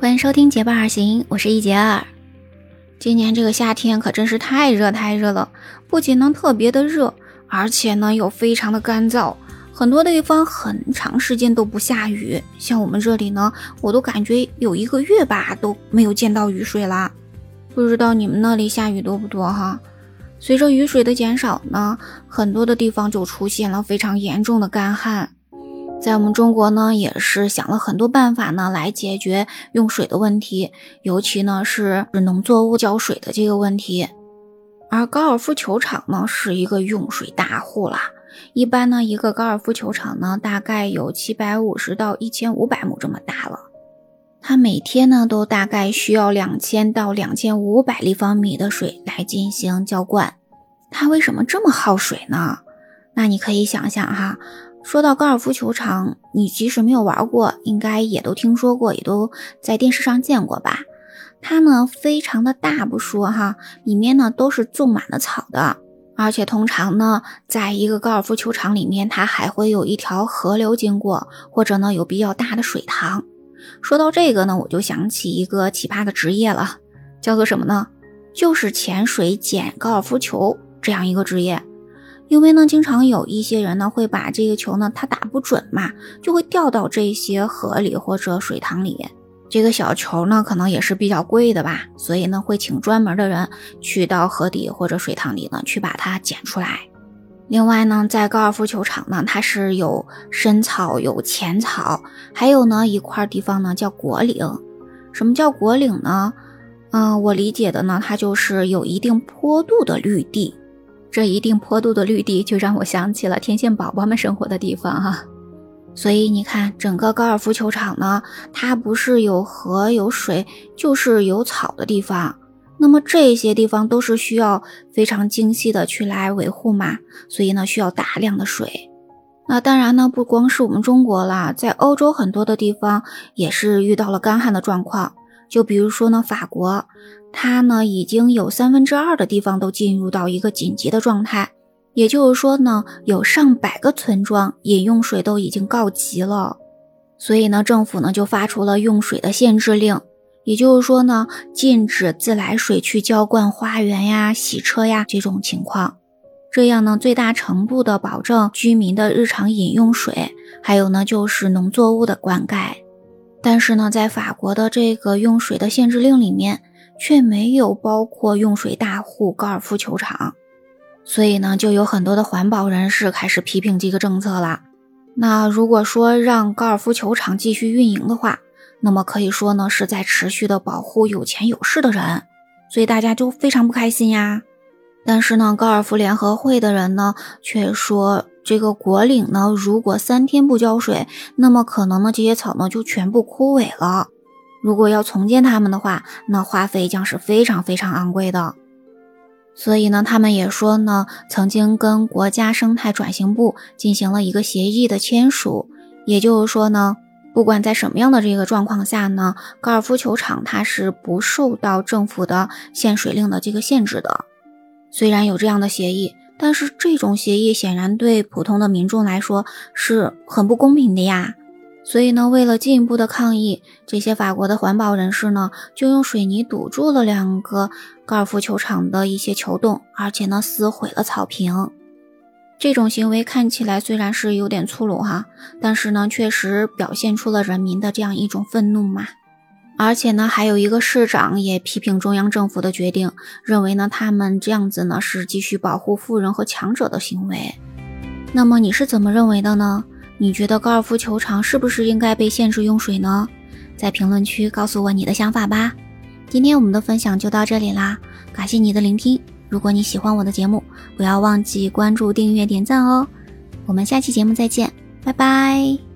欢迎收听结伴而行，我是一杰儿。今年这个夏天可真是太热太热了，不仅能特别的热，而且呢又非常的干燥，很多地方很长时间都不下雨。像我们这里呢，我都感觉有一个月吧都没有见到雨水啦。不知道你们那里下雨多不多哈？随着雨水的减少呢，很多的地方就出现了非常严重的干旱。在我们中国呢，也是想了很多办法呢，来解决用水的问题，尤其呢是农作物浇水的这个问题。而高尔夫球场呢，是一个用水大户啦。一般呢，一个高尔夫球场呢，大概有七百五十到一千五百亩这么大了。它每天呢，都大概需要两千到两千五百立方米的水来进行浇灌。它为什么这么耗水呢？那你可以想想哈。说到高尔夫球场，你即使没有玩过，应该也都听说过，也都在电视上见过吧？它呢非常的大不说哈，里面呢都是种满了草的，而且通常呢，在一个高尔夫球场里面，它还会有一条河流经过，或者呢有比较大的水塘。说到这个呢，我就想起一个奇葩的职业了，叫做什么呢？就是潜水捡高尔夫球这样一个职业。因为呢，经常有一些人呢会把这个球呢，他打不准嘛，就会掉到这些河里或者水塘里。这个小球呢，可能也是比较贵的吧，所以呢会请专门的人去到河底或者水塘里呢去把它捡出来。另外呢，在高尔夫球场呢，它是有深草、有浅草，还有呢一块地方呢叫果岭。什么叫果岭呢？嗯，我理解的呢，它就是有一定坡度的绿地。这一定坡度的绿地，就让我想起了天线宝宝们生活的地方哈。所以你看，整个高尔夫球场呢，它不是有河有水，就是有草的地方。那么这些地方都是需要非常精细的去来维护嘛，所以呢，需要大量的水。那当然呢，不光是我们中国啦，在欧洲很多的地方也是遇到了干旱的状况。就比如说呢，法国，它呢已经有三分之二的地方都进入到一个紧急的状态，也就是说呢，有上百个村庄饮用水都已经告急了，所以呢，政府呢就发出了用水的限制令，也就是说呢，禁止自来水去浇灌花园呀、洗车呀这种情况，这样呢，最大程度的保证居民的日常饮用水，还有呢就是农作物的灌溉。但是呢，在法国的这个用水的限制令里面，却没有包括用水大户高尔夫球场，所以呢，就有很多的环保人士开始批评这个政策了。那如果说让高尔夫球场继续运营的话，那么可以说呢，是在持续的保护有钱有势的人，所以大家就非常不开心呀。但是呢，高尔夫联合会的人呢，却说。这个果岭呢，如果三天不浇水，那么可能呢这些草呢就全部枯萎了。如果要重建它们的话，那花费将是非常非常昂贵的。所以呢，他们也说呢，曾经跟国家生态转型部进行了一个协议的签署，也就是说呢，不管在什么样的这个状况下呢，高尔夫球场它是不受到政府的限水令的这个限制的。虽然有这样的协议。但是这种协议显然对普通的民众来说是很不公平的呀，所以呢，为了进一步的抗议，这些法国的环保人士呢，就用水泥堵住了两个高尔夫球场的一些球洞，而且呢，撕毁了草坪。这种行为看起来虽然是有点粗鲁哈，但是呢，确实表现出了人民的这样一种愤怒嘛。而且呢，还有一个市长也批评中央政府的决定，认为呢他们这样子呢是继续保护富人和强者的行为。那么你是怎么认为的呢？你觉得高尔夫球场是不是应该被限制用水呢？在评论区告诉我你的想法吧。今天我们的分享就到这里啦，感谢你的聆听。如果你喜欢我的节目，不要忘记关注、订阅、点赞哦。我们下期节目再见，拜拜。